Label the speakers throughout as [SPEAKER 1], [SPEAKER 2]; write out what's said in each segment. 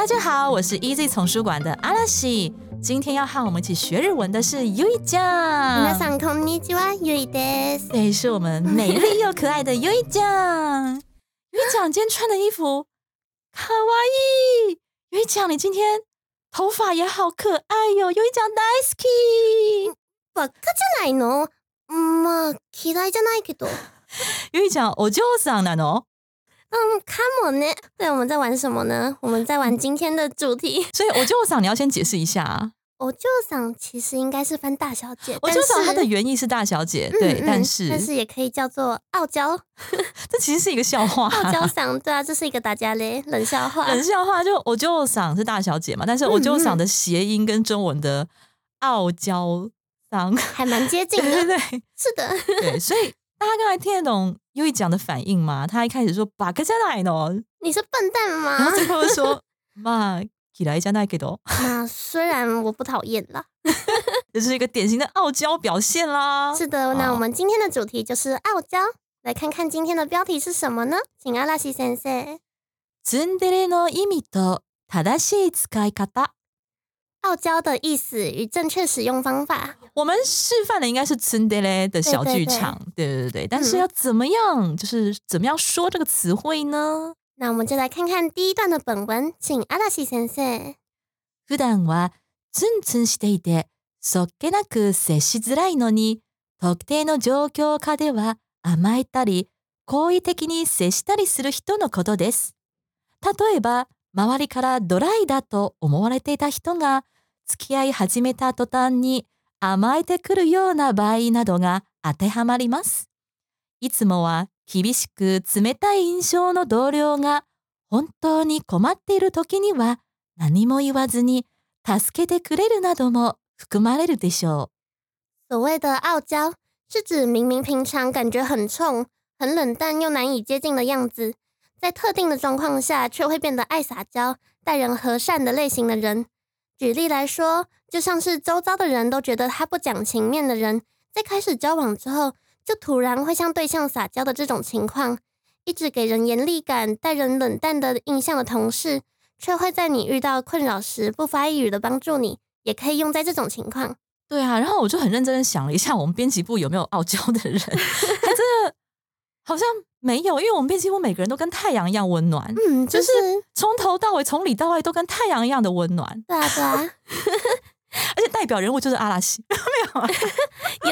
[SPEAKER 1] 大家好，我是 Easy 丛书馆的阿拉西。今天要和我们一起学日文的是 Yui 酱。
[SPEAKER 2] 皆さんこんにちは、Yui です。
[SPEAKER 1] 对，是我们美丽又可爱的 Yui 酱。Yui 今天穿的衣服卡哇伊。Yui 酱，你今天头发也好可爱哟、哦。Yui 酱大好き。
[SPEAKER 2] バカじゃないの？まあ嫌いじゃないけど。
[SPEAKER 1] Yui 酱，お嬢さんなの？
[SPEAKER 2] 嗯，卡莫呢？对，我们在玩什么呢？我们在玩今天的主题。
[SPEAKER 1] 所以，我就想你要先解释一下啊。
[SPEAKER 2] 我就想，其实应该是分大小姐。
[SPEAKER 1] 我就
[SPEAKER 2] 想，
[SPEAKER 1] 它的原意是大小姐，对，但是
[SPEAKER 2] 但是也可以叫做傲娇。
[SPEAKER 1] 这其实是一个笑话。
[SPEAKER 2] 傲娇嗓，对啊，这是一个大家嘞冷笑话。
[SPEAKER 1] 冷笑话就我就想是大小姐嘛，但是我就想的谐音跟中文的傲娇嗓
[SPEAKER 2] 还蛮接近
[SPEAKER 1] 的，对
[SPEAKER 2] 对
[SPEAKER 1] 对，
[SPEAKER 2] 是的，
[SPEAKER 1] 对，所以大家刚才听得懂优一讲的反应吗？他一开始说“把克加奈诺”，
[SPEAKER 2] 你是笨蛋吗？
[SPEAKER 1] 然后最后说“马吉莱加那个多”。
[SPEAKER 2] 那虽然我不讨厌了，
[SPEAKER 1] 这是一个典型的傲娇表现啦。
[SPEAKER 2] 是的，那我们今天的主题就是傲娇。来看看今天的标题是什么呢？请阿拉西先生。
[SPEAKER 1] ツンデレの意味と正しい使い方。
[SPEAKER 2] 傲娇的意思与正确使用方法，
[SPEAKER 1] 我们示范的应该是 Sunday 的小剧场，对对对对。但是要怎么样，就是怎么样说这个词汇呢？
[SPEAKER 2] 那我们就来看看第一段的本文，请阿达西先生。
[SPEAKER 1] 这段话，真诚していて、避けなく接しづらいのに、特定の状況下では甘えたり、好意的に接したりする人のことです。例えば周りからドライだと思われていた人が付き合い始めた途端に甘えてくるような場合などが当てはまります。いつもは厳しく冷たい印象の同僚が本当に困っている時には何も言わずに助けてくれるなども含まれるでしょう
[SPEAKER 2] 所谓的傲娇，是指明明平常感觉很冲、很冷淡又难以接近的样子，在特定的状况下却会变得爱撒娇、待人和善的类型的人。举例来说，就像是周遭的人都觉得他不讲情面的人，在开始交往之后，就突然会向对象撒娇的这种情况。一直给人严厉感、待人冷淡的印象的同事，却会在你遇到困扰时不发一语的帮助你，也可以用在这种情况。
[SPEAKER 1] 对啊，然后我就很认真的想了一下，我们编辑部有没有傲娇的人？好像没有，因为我们编辑部每个人都跟太阳一样温暖，
[SPEAKER 2] 嗯，
[SPEAKER 1] 就
[SPEAKER 2] 就是是
[SPEAKER 1] 从头到尾，从里到外都跟太阳一样的温暖，
[SPEAKER 2] 对 啊对啊，
[SPEAKER 1] 而且代表人物就是阿拉西，没有啊？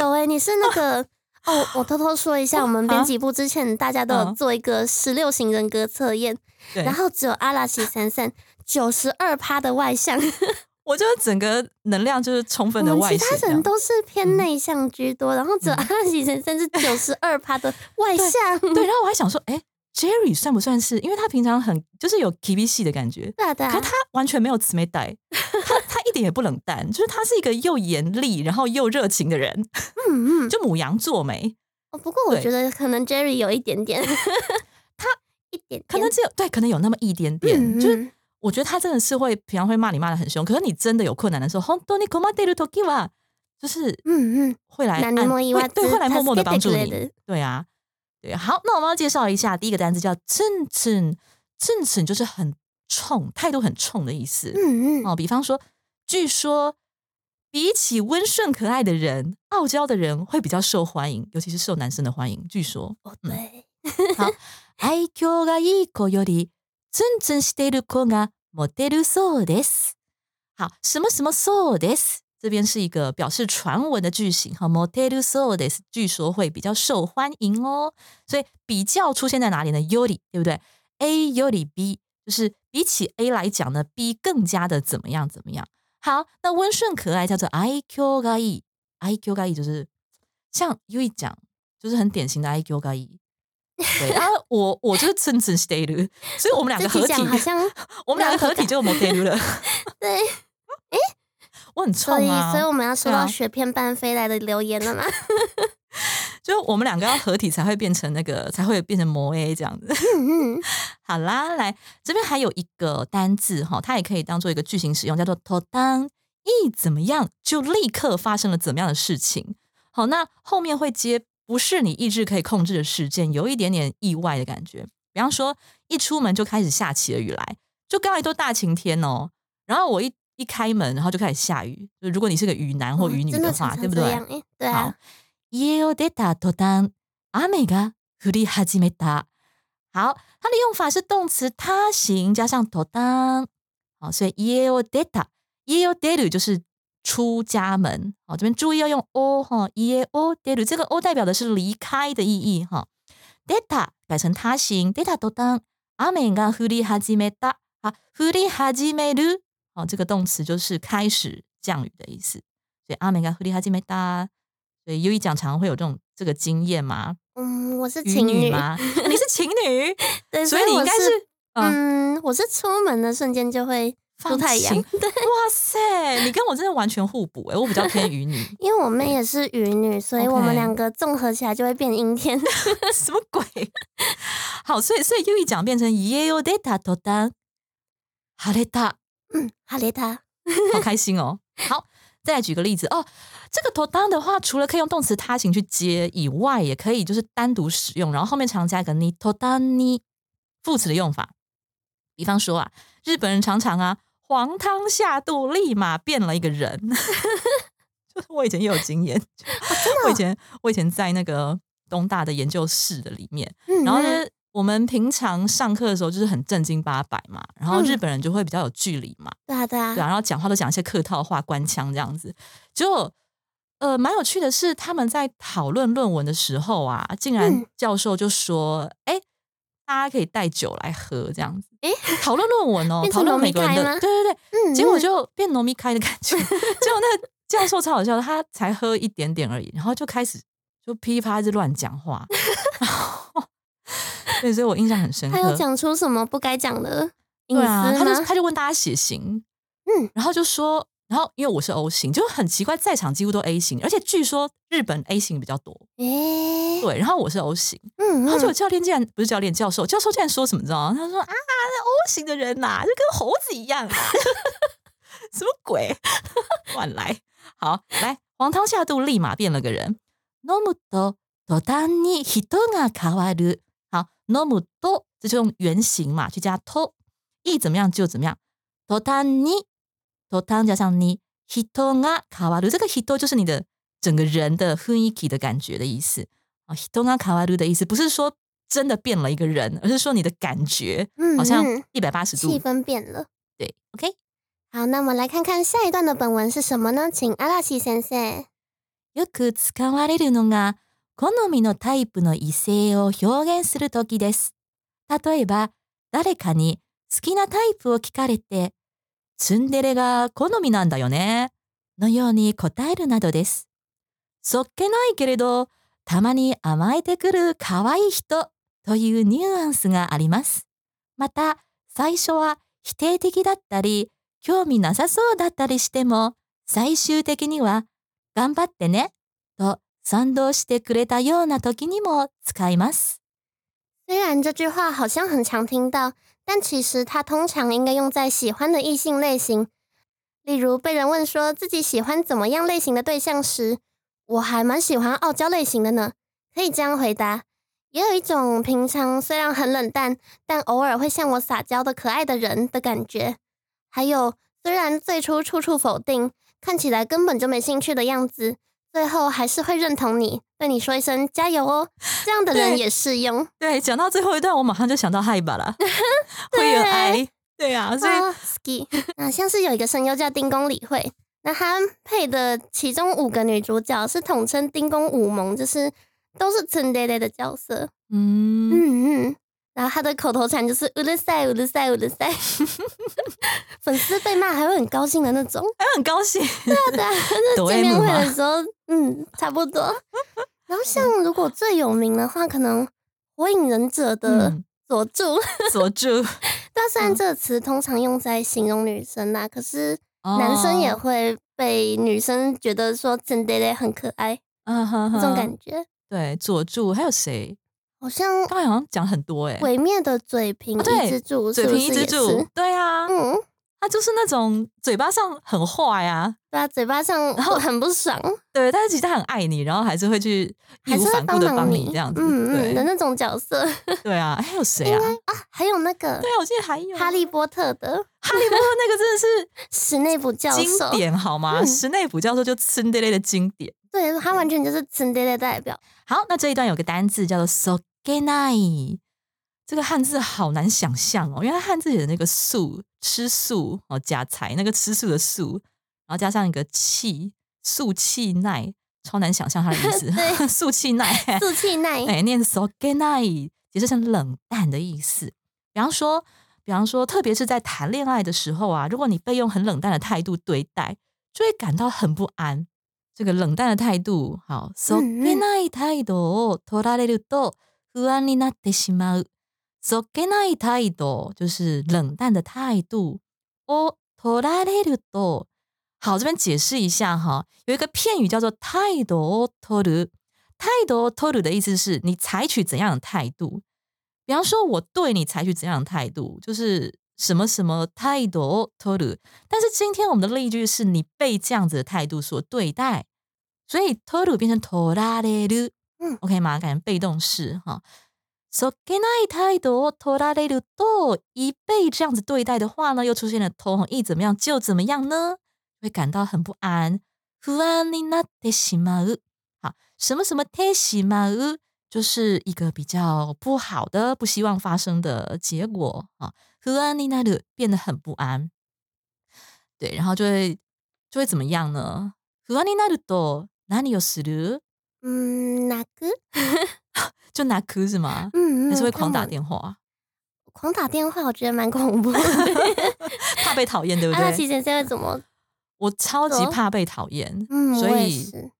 [SPEAKER 2] 有哎、你是那个哦，我偷偷说一下，我们编辑部之前大家都有
[SPEAKER 1] 嗯
[SPEAKER 2] 做一个十六型人格测验，
[SPEAKER 1] 对，
[SPEAKER 2] 然后只有阿拉西三三九十二趴的外向，
[SPEAKER 1] 我觉得整个能量就是充分的
[SPEAKER 2] 们其他
[SPEAKER 1] 外显这样，
[SPEAKER 2] 人都是偏内向居多，然后只有阿拉西先生是九十二趴的外向，
[SPEAKER 1] 对，然后我还想说，哎，Jerry 算不算是？因为他平常很就是有 K B 系的感觉，
[SPEAKER 2] 对啊对啊
[SPEAKER 1] 可，他完全没有慈眉带，他他一点也不冷淡，就是他是一个又严厉然后又热情的人，
[SPEAKER 2] 嗯嗯，
[SPEAKER 1] 就母羊座没，
[SPEAKER 2] 哦不过我
[SPEAKER 1] 对
[SPEAKER 2] 觉得可能 Jerry 有一点点，他一点点，
[SPEAKER 1] 可能只有对，可能有那么一点点，
[SPEAKER 2] 嗯
[SPEAKER 1] 就是
[SPEAKER 2] 嗯
[SPEAKER 1] 我觉得他真的是会平常会骂你骂的很凶，可是你真的有困难的时候，本当に困っている時は，就是
[SPEAKER 2] 嗯嗯，
[SPEAKER 1] 会来对，会来默默的帮助你。对啊，对，好，那我们要介绍一下第一个单词叫蹭蹭蹭蹭，就是很冲，态度很冲的意思。
[SPEAKER 2] 嗯嗯，
[SPEAKER 1] 哦，比方说，据说比起温顺可爱的人，傲娇的人会比较受欢迎，尤其是受男生的欢迎。据说，
[SPEAKER 2] 哦、嗯、对，
[SPEAKER 1] 好，爱嬌がいい子より。真真是得了空啊莫得了 sordis 好什么什么 sordis 这边是一个表示传闻的句型哈莫得了 sordis 据说会比较受欢迎哦。所以比较出现在哪里呢？yuri 对不对？A yuri b 就是比起 a 来讲呢 b 更加的怎么样怎么样。好那温顺可爱叫做 iqkeyiqkey 就是像 u 一讲就是很典型的 iqkey 对，然后我我就是真正 stay 了，所以我们两个合体
[SPEAKER 2] 好像
[SPEAKER 1] 我们两个合体就 model 了。
[SPEAKER 2] 对，诶，
[SPEAKER 1] 我很
[SPEAKER 2] 所以
[SPEAKER 1] 冲啊，
[SPEAKER 2] 所以我们要收到雪片般飞来的留言了吗？
[SPEAKER 1] 就我们两个要合体才会变成那个，才会变成魔 A 这样子。好啦，来这边还有一个单字哈，它也可以当做一个句型使用，叫做“と当”。一怎么样，就立刻发生了怎么样的事情。好，那后面会接不是你意志可以控制的事件，有一点点意外的感觉。比方说，一出门就开始下起了雨来，就刚才都大晴天哦。然后我一一开门，然后就开始下雨。就如果你是个雨男或雨女
[SPEAKER 2] 的话，
[SPEAKER 1] 对不对？好，yo de ta to dan，啊，哪个？huri hazimetta。好，它的用法是动词他行加上 to dan。好，所以 yo de ta，yo deu 就是。出家门好这边注意要用 o 哈 yeah o did 这个 o 代表的是离开的意义哈。Data 改成他形 data 都当阿美嘎和哩哈基米哒啊和哩哈基米鲁哦这个动词就是开始降雨的意思。所以阿美嘎和哩哈基米哒所以 u 一讲常会有这种这个经验吗？
[SPEAKER 2] 嗯我是情侣
[SPEAKER 1] 吗？你是情侣？所以你应该是嗯
[SPEAKER 2] 我是出门的瞬间就会
[SPEAKER 1] 放
[SPEAKER 2] 太阳
[SPEAKER 1] 对。哇塞你跟我真的完全互补诶我比较偏渔女
[SPEAKER 2] 因为我们也是渔女所以我们两个综合起来就会变阴天。
[SPEAKER 1] 什么鬼？好所以所以又一讲变成 yueyodata タ
[SPEAKER 2] 嗯哈咧塔
[SPEAKER 1] 好开心哦。好再举个例子。哦这个 t o 的话除了可以用动词他形去接以外也可以就是单独使用然后后面常加一个 ni t o d 副词的用法。比方说啊日本人常常啊黄汤下肚，立马变了一个人。就是我以前也有经验，我以前我以前在那个东大的研究室的里面，
[SPEAKER 2] 嗯
[SPEAKER 1] 然后呢，我们平常上课的时候就是很正经八百嘛，然后日本人就会比较有距离嘛，
[SPEAKER 2] 对啊对啊。
[SPEAKER 1] 对啊，然后讲话都讲一些客套话、官腔这样子。结果，呃，蛮有趣的是，他们在讨论论文的时候啊，竟然
[SPEAKER 2] 嗯。
[SPEAKER 1] 教授就说：“哎、大家可以带酒来喝，这样子。”
[SPEAKER 2] 诶
[SPEAKER 1] 讨论论文哦，讨论每个人的，对对对，
[SPEAKER 2] 嗯，
[SPEAKER 1] 结果
[SPEAKER 2] 嗯
[SPEAKER 1] 就变农民开的感觉。结果那个教授超好笑的，他才喝一点点而已，然后就开始就噼里啪啦一直乱讲话。然 后 对，所以我印象很深刻。
[SPEAKER 2] 他有讲出什么不该讲的隐私
[SPEAKER 1] 对啊，他就？他就问大家血型，
[SPEAKER 2] 嗯，
[SPEAKER 1] 然后就说，然后因为我是 O 型，就很奇怪，在场几乎都 A 型，而且据说日本 A 型比较多。
[SPEAKER 2] 诶、
[SPEAKER 1] 对，然后我是 O 型，
[SPEAKER 2] 嗯,
[SPEAKER 1] 然后就教练竟然不是教练，教授，教授竟然说什么你知道吗？他说啊，那 O 型的人呐、就跟猴子一样、啊，什么鬼，乱来。好，来，黄汤下肚立马变了个人。ノムド途端に人が変わる。好，ノムド这就用原型嘛，去加 to，意怎么样就怎么样。途端に头汤加上你 hito ga k a w a r 这个 hito 就是你的整个人的 h u n i k i 的感觉的意思啊。hito ga k a w a r 的意思不是说真的变了一个人，而是说你的感觉好像一百八十度、
[SPEAKER 2] 气氛变了。
[SPEAKER 1] 对，OK。
[SPEAKER 2] 好，那我们来看看下一段的本文是什么呢？请阿拉西先生。
[SPEAKER 1] よく使われるのが好みのタイプの異性を表現するときです。例えば、誰かに好きなタイプを聞かれて、ツンデレが好みなんだよね、のように答えるなどです。そっけないけれど、たまに甘えてくる可愛い人というニュアンスがあります。また、最初は否定的だったり、興味なさそうだったりしても、最終的には頑張ってねと賛同してくれたような時にも使います。
[SPEAKER 2] 虽然这句话好像很常听到，但其实它通常应该用在喜欢的异性类型。例如，被人问说自己喜欢怎么样类型的对象时，我还蛮喜欢傲娇类型的呢。可以这样回答。也有一种平常虽然很冷淡，但偶尔会向我撒娇的可爱的人的感觉。还有，虽然最初处处否定，看起来根本就没兴趣的样子，最后还是会认同你，对你说一声加油哦。这样的人也适用。
[SPEAKER 1] 对，讲到最后一段，我马上就想到嗨吧了，会有爱。对啊，所以、
[SPEAKER 2] 啊 ski 啊，像是有一个声优叫丁宫理惠，那他配的其中五个女主角是统称丁宫五萌，就是都是村爹爹的角色。
[SPEAKER 1] 嗯，
[SPEAKER 2] 嗯嗯，然后他的口头禅就是乌鲁塞乌鲁塞乌鲁塞，粉丝被骂还会很高兴的那种。
[SPEAKER 1] 还很高兴。
[SPEAKER 2] 对啊，对啊，就是见面会的时候，嗯，差不多。然后像如果最有名的话，可能《火影忍者》的
[SPEAKER 1] 嗯
[SPEAKER 2] 佐助。
[SPEAKER 1] 佐助，
[SPEAKER 2] 但虽然
[SPEAKER 1] 嗯
[SPEAKER 2] 这个词通常用在形容女生啦，可是男生也
[SPEAKER 1] 哦
[SPEAKER 2] 会被女生觉得说真的嘞很可爱
[SPEAKER 1] 嗯哼
[SPEAKER 2] 那种感觉，
[SPEAKER 1] 对，佐助还有谁？
[SPEAKER 2] 好像
[SPEAKER 1] 刚才好像讲很多哎、
[SPEAKER 2] 毁灭的嘴平
[SPEAKER 1] 哦对
[SPEAKER 2] 一之助，
[SPEAKER 1] 嘴
[SPEAKER 2] 是不
[SPEAKER 1] 平一之助
[SPEAKER 2] 是也是，
[SPEAKER 1] 对啊，
[SPEAKER 2] 嗯，
[SPEAKER 1] 他就是那种嘴巴上很坏啊，
[SPEAKER 2] 对啊，嘴巴上
[SPEAKER 1] 然后
[SPEAKER 2] 很不爽，
[SPEAKER 1] 对，但是其实他很爱你，然后还是会去义无反顾的
[SPEAKER 2] 帮
[SPEAKER 1] 你这样子，
[SPEAKER 2] 嗯嗯的那种角色
[SPEAKER 1] 对啊，还有 谁啊？
[SPEAKER 2] 啊，还有那个
[SPEAKER 1] 对啊，我记得还有
[SPEAKER 2] 哈利波特的
[SPEAKER 1] 哈利波特那个真的是
[SPEAKER 2] 史内普教授经，
[SPEAKER 1] 典好吗？
[SPEAKER 2] 嗯
[SPEAKER 1] 史内普教授就村爹类的经典。
[SPEAKER 2] 对他完全就是真的的代表，
[SPEAKER 1] 好，那这一段有个单字叫做 gay 这个汉字好难想象哦原来汉字里的那个素吃素哦加财那个吃素的素然后加上一个气素气奈超难想象它的意思。
[SPEAKER 2] 对。
[SPEAKER 1] 素气奈。
[SPEAKER 2] 素气奈。
[SPEAKER 1] 诶 念的时候 gay 像冷淡的意思。比方说比方说特别是在谈恋爱的时候啊如果你被用很冷淡的态度对待就会感到很不安。这个冷淡的态度好 so 别拿一太拖拉了六度不安的那徳西玛，做给那以态度就是冷淡的态度。哦，托拉雷鲁多。好，这边解释一下哈，有一个片语叫做态度托鲁。态度托鲁的意思是你采取怎样的态度？比方说，我对你采取怎样的态度，就是什么什么态度托鲁。但是今天我们的例句是你被这样子的态度所对待，所以托鲁变成托拉雷鲁。
[SPEAKER 2] 嗯
[SPEAKER 1] ，OK 嘛，改成被动式哈。So ganai 太多，tola lelu 多，一被这样子对待的话呢，又出现了偷，一怎么样就怎么样呢？会感到很不安。Who ani na te xi 好，什么什么 te xi 就是一个比较不好的、不希望发生的结果啊。Who ani na le，变得很不安。对，然后就会就会怎么样呢？Who ani na le 多，哪里有思路？
[SPEAKER 2] 嗯，哪个？
[SPEAKER 1] 就拿哭是吗？
[SPEAKER 2] 嗯，
[SPEAKER 1] 还是会狂打
[SPEAKER 2] 话，
[SPEAKER 1] 电话，
[SPEAKER 2] 狂打电话，我觉得蛮恐怖的。
[SPEAKER 1] 怕被讨厌，对不
[SPEAKER 2] 对？那
[SPEAKER 1] 其
[SPEAKER 2] 实现在怎么？
[SPEAKER 1] 我超级怕被讨厌，
[SPEAKER 2] 嗯，
[SPEAKER 1] 所以。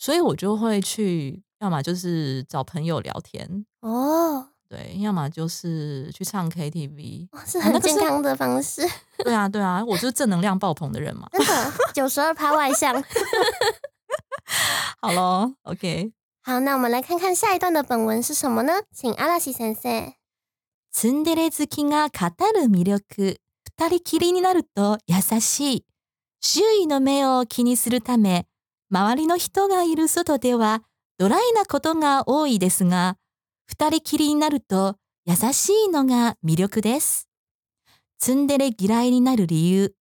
[SPEAKER 1] 所以我就会去，要么就是找朋友聊天，
[SPEAKER 2] 哦，
[SPEAKER 1] 对，要么就是去唱 KTV。
[SPEAKER 2] 哦是很健康的方式，
[SPEAKER 1] 对啊，对啊，我 就是正能量爆棚的人嘛。
[SPEAKER 2] 真的九十二趴外向。
[SPEAKER 1] 好咯 o k
[SPEAKER 2] 好，那我们来看看下一段的本文是什么呢？请阿拉西先生。
[SPEAKER 1] ツンデレ好きが語る魅力。二人きりになると優しい。周囲の目を気にするため、周りの人がいる外ではドライなことが多いですが、二人きりになると優しいのが魅力です。ツンデレ嫌いになる理由。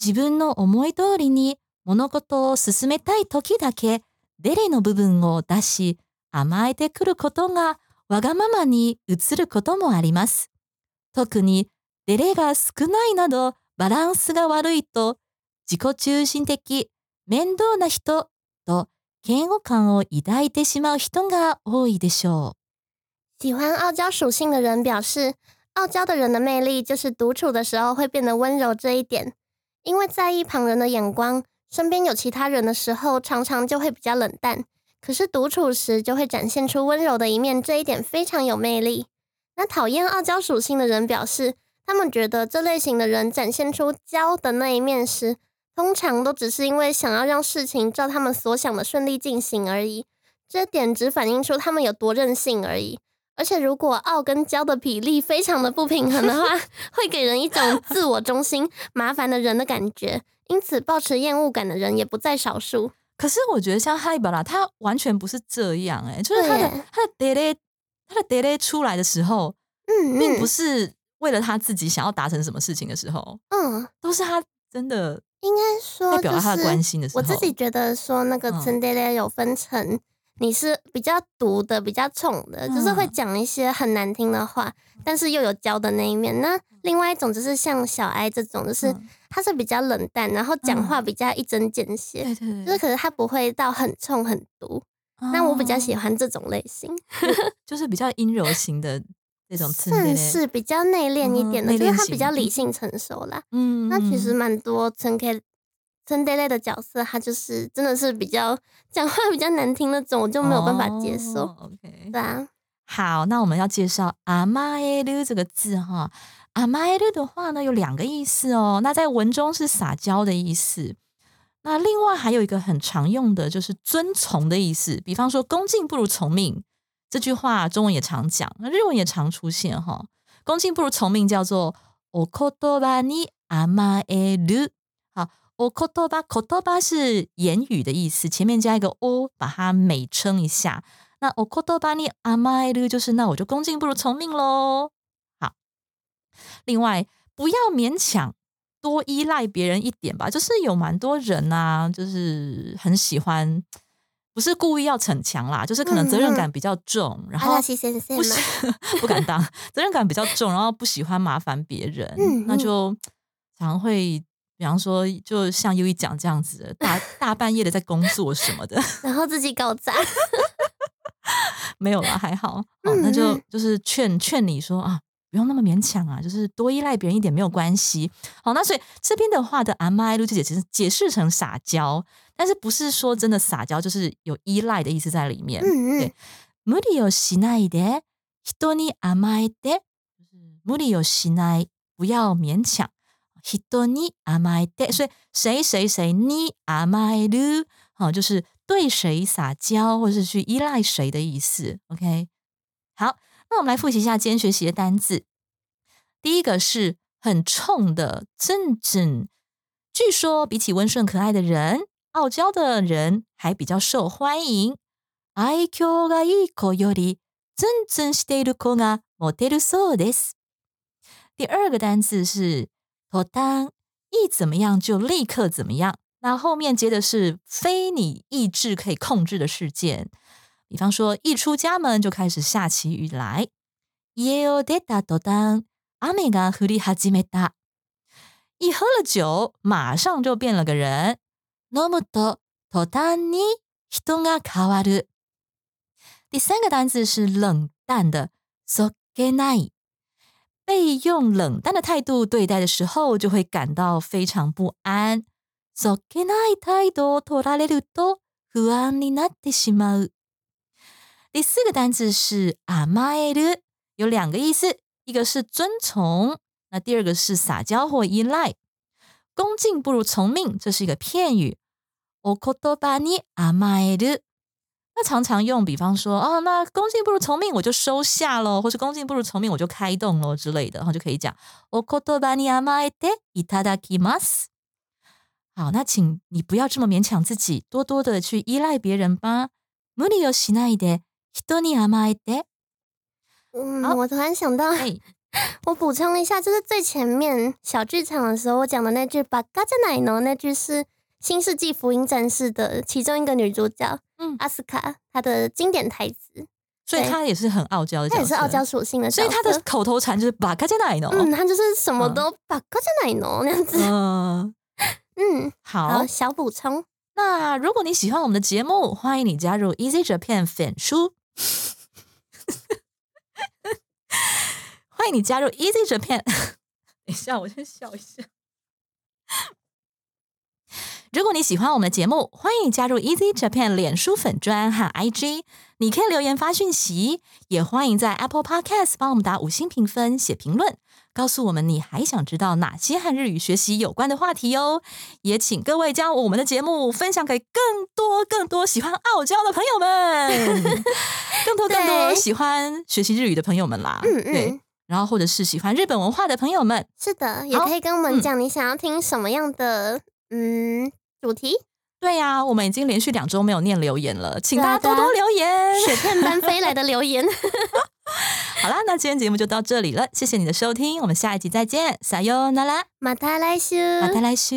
[SPEAKER 1] 自分の思い通りに物事を進めたい時だけデレの部分を出し甘えてくることがわがままに映ることもあります。特にデレが少ないなどバランスが悪いと自己中心的、面倒な人と嫌悪感を抱いてしまう人が多いでしょう
[SPEAKER 2] 喜欢傲娇属性的人表示，傲娇的人的魅力就是独处的时候会变得温柔这一点。因为在意旁人的眼光，身边有其他人的时候，常常就会比较冷淡。可是独处时就会展现出温柔的一面，这一点非常有魅力。那讨厌傲娇属性的人表示，他们觉得这类型的人展现出娇的那一面时，通常都只是因为想要让事情照他们所想的顺利进行而已。这点只反映出他们有多任性而已。而且，如果傲跟娇的比例非常的不平衡的话，会给人一种自我中心、麻烦的人的感觉。因此，抱持厌恶感的人也不在少数。
[SPEAKER 1] 可是我觉得像哈利巴拉，他完全不是这样哎、就是他的他的 d e 他的 d e 出来的时候，
[SPEAKER 2] 嗯，
[SPEAKER 1] 并不
[SPEAKER 2] 嗯
[SPEAKER 1] 是为了他自己想要达成什么事情的时候，
[SPEAKER 2] 嗯，
[SPEAKER 1] 都是他真的
[SPEAKER 2] 应该说
[SPEAKER 1] 代表达他的关心的时候。
[SPEAKER 2] 我自己觉得说那个
[SPEAKER 1] 嗯
[SPEAKER 2] t e n 有分成，你是比较毒的、比较冲的，就是会讲一些很难听的话，但是又有教的那一面。那另外一种就是像小哀这种，就是他是比较冷淡，然后讲话比较一针见血，就是可是他不会到很冲很毒。那我比较喜
[SPEAKER 1] 欢
[SPEAKER 2] 这种类型，
[SPEAKER 1] 就是比较阴柔型的。那种
[SPEAKER 2] 算是比较内敛一点的，就、因为他比较理性成熟啦。
[SPEAKER 1] 嗯，
[SPEAKER 2] 那其实蛮多纯 K 陈 d 类的角色，他就是真的是比较讲话比较难听那种，我就没有办法接受。
[SPEAKER 1] 哦 OK，
[SPEAKER 2] 对啊，
[SPEAKER 1] 好，那我们要介绍阿玛耶鲁这个字哈，阿玛耶鲁的话呢，有两个意思哦。那在文中是撒娇的意思。那另外还有一个很常用的就是遵从的意思，比方说“恭敬不如从命”这句话，中文也常讲，那日文也常出现哈。恭敬不如从命叫做 “okotoba ni amaeru”。好，okotoba，kotoba 是言语的意思，前面加一个 o，把它美称一下。那 okotoba ni amaeru 就是那我就恭敬不如从命喽。好，另外不要勉强。多依赖别人一点吧，就是有蛮多人啊，就是很喜欢，不是故意要逞强啦，就是可能责任感比较重，然后不 不敢当，责任感比较重，然后不喜欢麻烦别人，那就常会，比方说，就像优一讲这样子，大大半夜的在工作什么的，
[SPEAKER 2] 然后自己搞砸，
[SPEAKER 1] 没有了，还好。哦，那就就是劝劝你说啊，不用那么勉强啊，就是多依赖别人一点没有关系。好，那所以这边的话的阿妈露姐姐其实解释成撒娇，但是不是说真的撒娇，就是有依赖的意思在里面。对，無理をしないで人に甘えて，就是有理をしない，不要勉强。Hitoni am I dead？所以谁谁谁，你 am I do？好，就是对谁撒娇或是去依赖谁的意思。OK，好，那我们来复习一下今天学习的单字。第一个是很冲的，真真，据说比起温顺可爱的人，傲娇的人还比较受欢迎。IQ が一個より真真している子が持てるそうです。第二个单词是。脱单，一怎么样就立刻怎么样。那后面接的是非你意志可以控制的事件，比方说一出家门就开始下起雨来。家を出た途端雨が降り始め。一喝了酒，马上就变了个人。飲むと途端に人が変わる。第三个单词是冷淡的，被用冷淡的态度对待的时候就会感到非常不安。第四个单词是 amado 有两个意思一个是尊崇那第二个是撒娇或依赖。恭敬不如从命这是一个片语。Okotopani 常常用，比方说，哦，那恭敬不如从命，我就收下喽，或是恭敬不如从命，我就开动喽之类的，然后就可以讲お言葉に甘えていただきます。好，那请你不要这么勉强自己，多多的去依赖别人吧。無理をしないで、人に甘えて。
[SPEAKER 2] 嗯，我突然想到，我补充一下，就是最前面小剧场的时候，我讲的那句“把嘎在奶农”那句是。新世纪福音战士》的其中一个女主角，嗯，阿斯卡，她的经典台词。
[SPEAKER 1] 所以她也是很傲娇的，她
[SPEAKER 2] 也是傲娇属性的，
[SPEAKER 1] 所以她的口头禅就是“把嘎在奶呢”。
[SPEAKER 2] 嗯，她就是什么都“把嘎在奶呢”那样子。嗯
[SPEAKER 1] 嗯，好，
[SPEAKER 2] 小补充。
[SPEAKER 1] 那如果你喜欢我们的节目，欢迎你加入 Easy Japan 粉书。欢迎你加入 Easy Japan。等一下，我先笑一下。如果你喜欢我们的节目，欢迎加入 Easy Japan 脸书粉专和 IG，你可以留言发讯息，也欢迎在 Apple Podcast 帮我们打五星评分、写评论，告诉我们你还想知道哪些和日语学习有关的话题哦。也请各位将我们的节目分享给更多更多喜欢傲娇的朋友们，更多更多喜欢学习日语的朋友们啦。嗯嗯，然后或者是喜欢日本文化的朋友们，
[SPEAKER 2] 是的，也可以跟我们讲你想要听什么样的嗯。主题
[SPEAKER 1] 对呀，我们已经连续两周没有念留言了，请大家多多留言，
[SPEAKER 2] 雪片般飞来的留言。
[SPEAKER 1] 好啦，那今天节目就到这里了，谢谢你的收听，我们下一集再见，撒哟那拉，
[SPEAKER 2] 马达来修，
[SPEAKER 1] 马达来修。